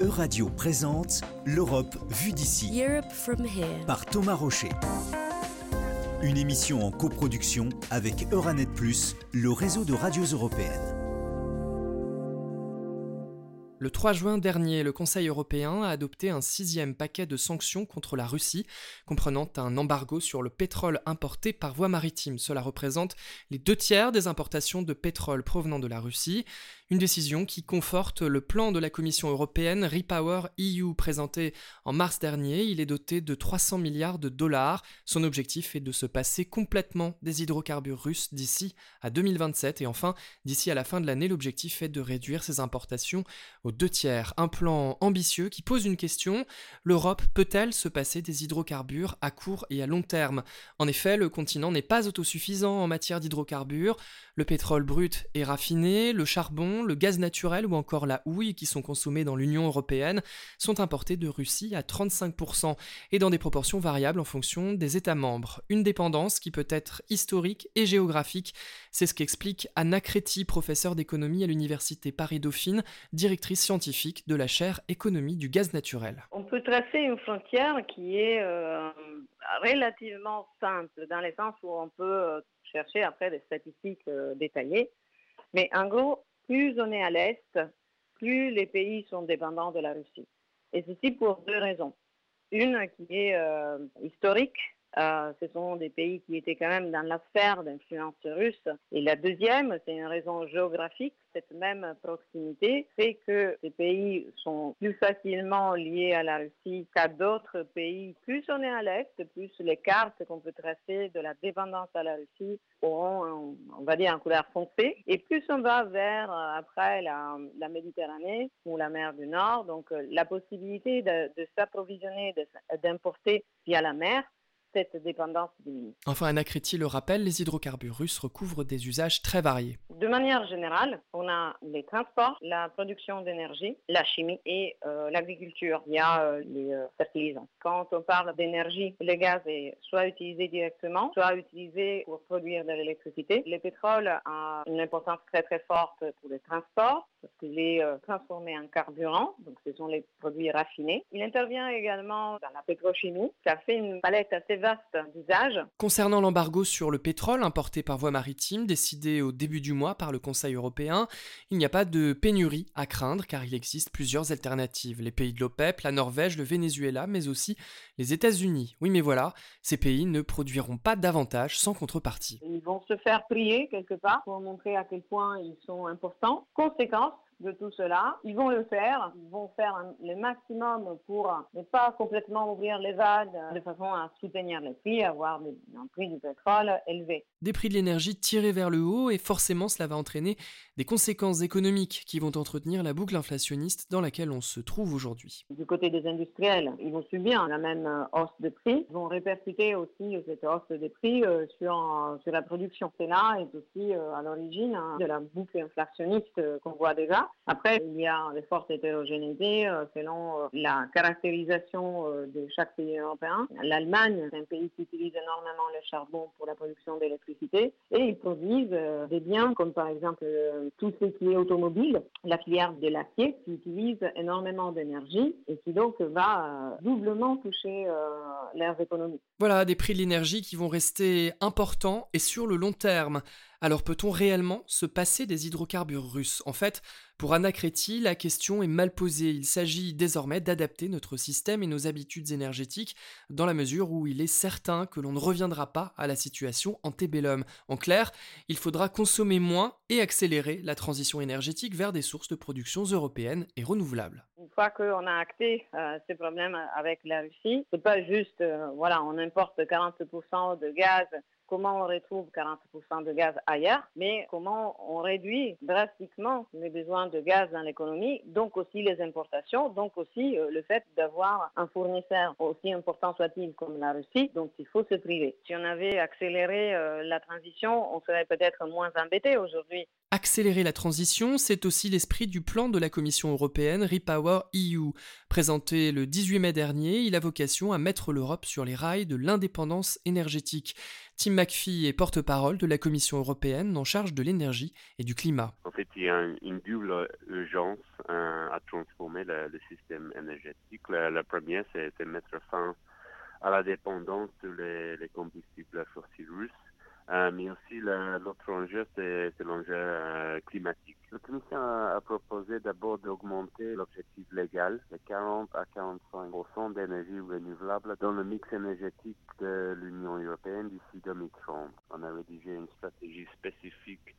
Euradio présente L'Europe vue d'ici Europe from here. par Thomas Rocher. Une émission en coproduction avec Euranet Plus, le réseau de radios européennes. Le 3 juin dernier, le Conseil européen a adopté un sixième paquet de sanctions contre la Russie, comprenant un embargo sur le pétrole importé par voie maritime. Cela représente les deux tiers des importations de pétrole provenant de la Russie. Une décision qui conforte le plan de la Commission européenne Repower EU présenté en mars dernier. Il est doté de 300 milliards de dollars. Son objectif est de se passer complètement des hydrocarbures russes d'ici à 2027. Et enfin, d'ici à la fin de l'année, l'objectif est de réduire ses importations aux deux tiers. Un plan ambitieux qui pose une question. L'Europe peut-elle se passer des hydrocarbures à court et à long terme? En effet, le continent n'est pas autosuffisant en matière d'hydrocarbures. Le pétrole brut est raffiné, le charbon, le gaz naturel ou encore la houille qui sont consommés dans l'Union européenne sont importés de Russie à 35% et dans des proportions variables en fonction des États membres. Une dépendance qui peut être historique et géographique. C'est ce qu'explique Anna Créti, professeure d'économie à l'Université Paris-Dauphine, directrice scientifique de la chaire économie du gaz naturel. On peut tracer une frontière qui est euh, relativement simple, dans le sens où on peut euh, chercher après des statistiques euh, détaillées. Mais en gros, plus on est à l'est, plus les pays sont dépendants de la Russie. Et ceci pour deux raisons. Une qui est euh, historique, euh, ce sont des pays qui étaient quand même dans la sphère d'influence russe. Et la deuxième, c'est une raison géographique. Cette même proximité fait que ces pays sont plus facilement liés à la Russie qu'à d'autres pays. Plus on est à l'est, plus les cartes qu'on peut tracer de la dépendance à la Russie auront, on va dire, un couleur foncée. Et plus on va vers, euh, après, la, Méditerranée ou la mer du Nord, donc euh, la possibilité de, s'approvisionner, d'importer via la mer, cette dépendance diminue. Enfin, Anna Créti le rappelle, les hydrocarbures russes recouvrent des usages très variés. De manière générale, on a les transports, la production d'énergie, la chimie et euh, l'agriculture. Il y a euh, les euh, fertilisants. Quand on parle d'énergie, le gaz est soit utilisé directement, soit utilisé pour produire de l'électricité. Le pétrole a une importance très très forte pour les transports parce qu'il est euh, transformé en carburant, donc ce sont les produits raffinés. Il intervient également dans la pétrochimie. Ça fait une palette assez vaste d'usages. Concernant l'embargo sur le pétrole importé par voie maritime, décidé au début du mois par le Conseil européen, il n'y a pas de pénurie à craindre car il existe plusieurs alternatives. Les pays de l'OPEP, la Norvège, le Venezuela, mais aussi les États-Unis. Oui, mais voilà, ces pays ne produiront pas davantage sans contrepartie. Ils vont se faire prier quelque part pour montrer à quel point ils sont importants. Conséquence de tout cela, ils vont le faire, ils vont faire un- le maximum pour ne pas complètement ouvrir les vannes de façon à soutenir les prix, avoir des- un prix du pétrole élevé. Des prix de l'énergie tirés vers le haut et forcément cela va entraîner des conséquences économiques qui vont entretenir la boucle inflationniste dans laquelle on se trouve aujourd'hui. Du côté des industriels, ils vont subir la même euh, hausse de prix. Ils vont répercuter aussi cette hausse des prix euh, sur, euh, sur la production. Cela est aussi euh, à l'origine hein, de la boucle inflationniste euh, qu'on voit déjà. Après, il y a des fortes hétérogénéités euh, selon euh, la caractérisation euh, de chaque pays européen. L'Allemagne, c'est un pays qui utilise énormément le charbon pour la production d'électricité et ils produisent des biens comme par exemple tout ce qui est automobile, la filière de l'acier qui utilise énormément d'énergie et qui donc va doublement toucher leurs économies. Voilà, des prix de l'énergie qui vont rester importants et sur le long terme. Alors peut-on réellement se passer des hydrocarbures russes? En fait, pour Anna Créti, la question est mal posée. Il s'agit désormais d'adapter notre système et nos habitudes énergétiques dans la mesure où il est certain que l'on ne reviendra pas à la situation antébellum. En clair, il faudra consommer moins et accélérer la transition énergétique vers des sources de production européennes et renouvelables. Une fois qu'on a acté euh, ces problèmes avec la Russie, c'est pas juste, euh, voilà, on importe 40% de gaz comment on retrouve 40% de gaz ailleurs, mais comment on réduit drastiquement les besoins de gaz dans l'économie, donc aussi les importations, donc aussi euh, le fait d'avoir un fournisseur aussi important soit-il comme la Russie, donc il faut se priver. Si on avait accéléré euh, la transition, on serait peut-être moins embêté aujourd'hui. Accélérer la transition, c'est aussi l'esprit du plan de la Commission européenne Repower EU. Présenté le 18 mai dernier, il a vocation à mettre l'Europe sur les rails de l'indépendance énergétique. Tim McPhee est porte-parole de la Commission européenne en charge de l'énergie et du climat. En fait, il y a une double urgence à transformer le, système énergétique. La, première, c'est de mettre fin à la dépendance des les combustibles fossiles russes euh, mais aussi l'autre enjeu, c'est l'enjeu euh, climatique. La Commission a, proposé d'abord d'augmenter l'objectif légal de 40 à 45% d'énergie renouvelable dans le mix énergétique de l'Union européenne d'ici 2030. On a rédigé une stratégie spécifique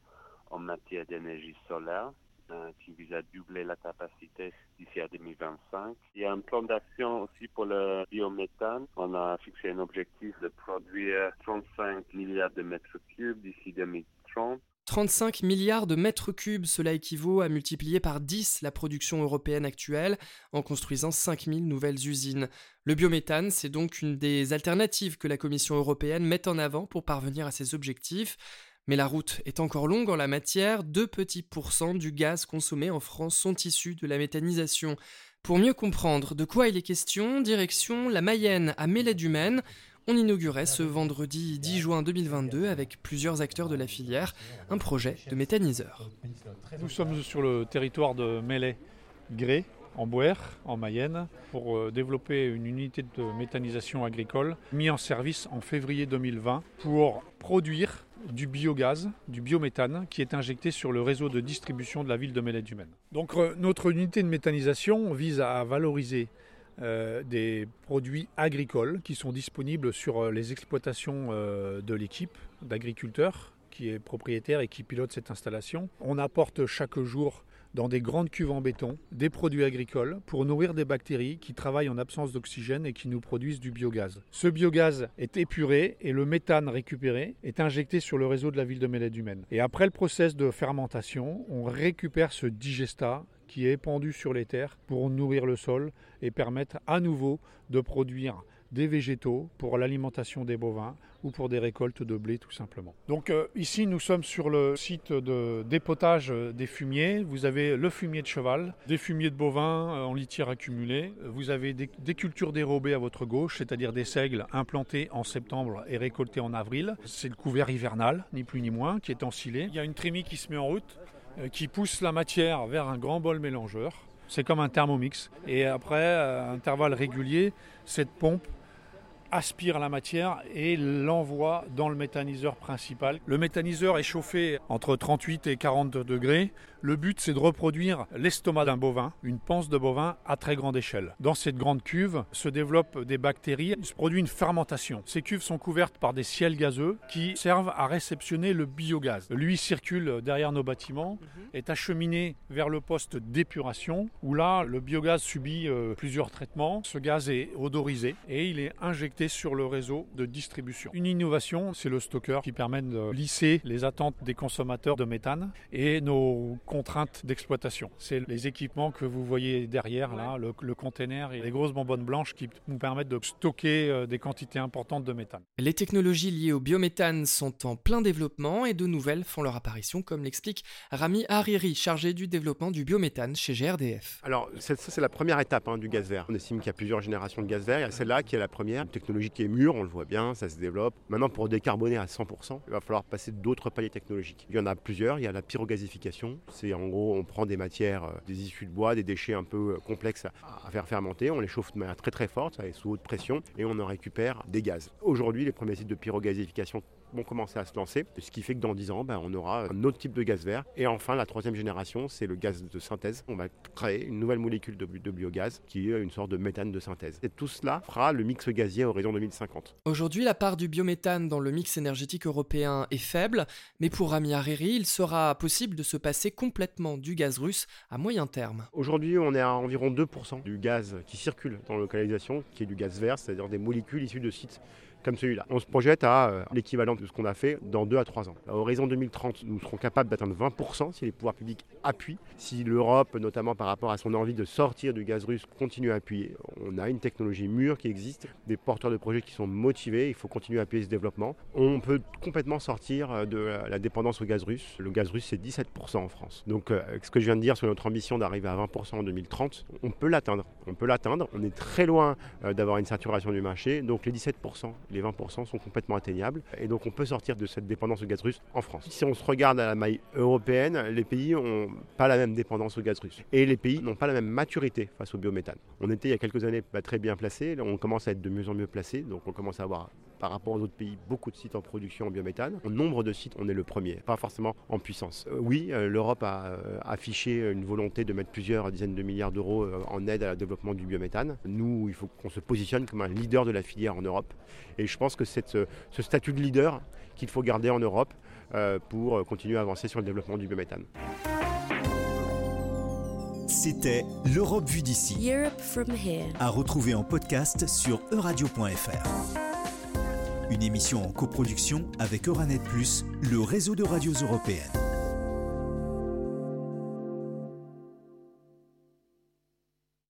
en matière d'énergie solaire euh, qui vise à doubler la capacité d'ici à 2025. Il y a un plan d'action aussi pour le biométhane. On a fixé un objectif de produire 35 milliards de mètres cubes d'ici 2030. 35 milliards de mètres cubes, cela équivaut à multiplier par 10 la production européenne actuelle en construisant 5000 nouvelles usines. Le biométhane, c'est donc une des alternatives que la Commission européenne met en avant pour parvenir à ses objectifs. Mais la route est encore longue en la matière, 2 petits pourcents du gaz consommé en France sont issus de la méthanisation. Pour mieux comprendre de quoi il est question, direction la Mayenne à Mélède-Humaine. On inaugurait ce vendredi 10 juin 2022 avec plusieurs acteurs de la filière un projet de méthaniseur. Nous sommes sur le territoire de Mélède-Gré, en Boer, en Mayenne, pour euh, développer une unité de méthanisation agricole mise en service en février 2020 pour produire du biogaz, du biométhane, qui est injecté sur le réseau de distribution de la ville de Mélède-Humaine. Donc euh, notre unité de méthanisation vise à valoriser euh, des produits agricoles qui sont disponibles sur les exploitations de l'équipe d'agriculteurs qui est propriétaire et qui pilote cette installation. On apporte chaque jour dans des grandes cuves en béton des produits agricoles pour nourrir des bactéries qui travaillent en absence d'oxygène et qui nous produisent du biogaz. Ce biogaz est épuré et le méthane récupéré est injecté sur le réseau de la ville de Mélède-Humaine. Et après le process de fermentation, on récupère ce digestat qui est épandu sur les terres pour nourrir le sol et permettre à nouveau de produire des végétaux pour l'alimentation des bovins ou pour des récoltes de blé tout simplement. Donc euh, ici nous sommes sur le site de dépotage des fumiers. Vous avez le fumier de cheval, des fumiers de bovins euh, en litière accumulée. Vous avez des, des cultures dérobées à votre gauche, c'est-à-dire des seigles implantés en septembre et récoltés en avril. C'est le couvert hivernal, ni plus ni moins, qui est ensilé. Il y a une trémie qui se met en route, euh, qui pousse la matière vers un grand bol mélangeur. C'est comme un thermomix. Et après, à intervalles réguliers, cette pompe aspire la matière et l'envoie dans le méthaniseur principal. Le méthaniseur est chauffé entre 38 et 40 degrés. Le but, c'est de reproduire l'estomac d'un bovin, une panse de bovin à très grande échelle. Dans cette grande cuve se développent des bactéries, se produit une fermentation. Ces cuves sont couvertes par des ciels gazeux qui servent à réceptionner le biogaz. Lui circule derrière nos bâtiments, mhm. est acheminé vers le poste d'épuration où là, le biogaz subit euh, plusieurs traitements. Ce gaz est odorisé et il est injecté sur le réseau de distribution. Une innovation, c'est le stocker qui permet de lisser les attentes des consommateurs de méthane et nos contraintes d'exploitation. C'est les équipements que vous voyez derrière, là, le, le container et les grosses bonbonnes blanches qui nous permettent de stocker euh, des quantités importantes de méthane. Les technologies liées au biométhane sont en plein développement et de nouvelles font leur apparition, comme l'explique Rami Hariri, chargé du développement du biométhane chez GRDF. Alors, ça, c'est la première étape hein, du gaz vert. On estime qu'il y a plusieurs générations de gaz vert. Il celle-là qui est la première, une technologie qui est mûre, on le voit bien, ça se développe. Maintenant, pour décarboner à 100%, il va falloir passer d'autres paliers technologiques. Il y en a plusieurs. Il y a la pyrogasification, c'est en gros, on prend des matières, euh, des issues de bois, des déchets un peu euh, complexes à faire fermenter, on les chauffe de manière très très forte, sous haute pression, et on en récupère des gaz. Aujourd'hui, les premiers sites de pyrogasification vont commencer à se lancer, ce qui fait que dans 10 ans, ben, on aura un autre type de gaz vert. Et enfin, la troisième génération, c'est le gaz de synthèse. On va créer une nouvelle molécule de, biogaz qui est une sorte de méthane de synthèse. Et tout cela fera le mix gazier horizon 2050. Aujourd'hui, la part du biométhane dans le mix énergétique européen est faible, mais pour Rami Hariri, il sera possible de se passer complètement du gaz russe à moyen terme. Aujourd'hui, on est à environ 2% du gaz qui circule dans la localisation, qui est du gaz vert, c'est-à-dire des molécules issues de sites comme celui-là. On se projette à euh, l'équivalent de ce qu'on a fait dans 2 à 3 ans. À horizon 2030, nous serons capables d'atteindre 20% si les pouvoirs publics appuie. Si l'Europe, notamment par rapport à son envie de sortir du gaz russe, continue à appuyer, on a une technologie mûre qui existe, des porteurs de projets qui sont motivés, il faut continuer à appuyer ce développement. On peut complètement sortir de la dépendance au gaz russe. Le gaz russe, c'est 17% en France. Donc, euh, ce que je viens de dire sur notre ambition d'arriver à 20% en 2030, on peut l'atteindre. On peut l'atteindre. On est très loin euh, d'avoir une saturation du marché. Donc, les 17%, les 20% sont complètement atteignables. Et donc, on peut sortir de cette dépendance au gaz russe en France. Si on se regarde à la maille européenne, les pays n'ont pas la même dépendance au gaz russe. Et les pays n'ont pas la même maturité face au biométhane. On était il y a quelques années pas très bien placés. on commence à être de mieux en mieux placés. Donc, on commence à avoir par rapport aux autres pays, beaucoup de sites en production en biométhane. En nombre de sites, on est le premier, pas forcément en puissance. Euh, oui, euh, l'Europe a euh, affiché une volonté de mettre plusieurs dizaines de milliards d'euros en aide à développement du biométhane. Nous, il faut qu'on se positionne comme un leader de la filière en Europe. Et je pense que c'est ce, statut de leader qu'il faut garder en Europe pour continuer à avancer sur le développement du biométhane. C'était l'Europe vue d'ici. À retrouver en podcast sur euradio.fr. Une émission en coproduction avec Euranet Plus, le réseau de radios européennes.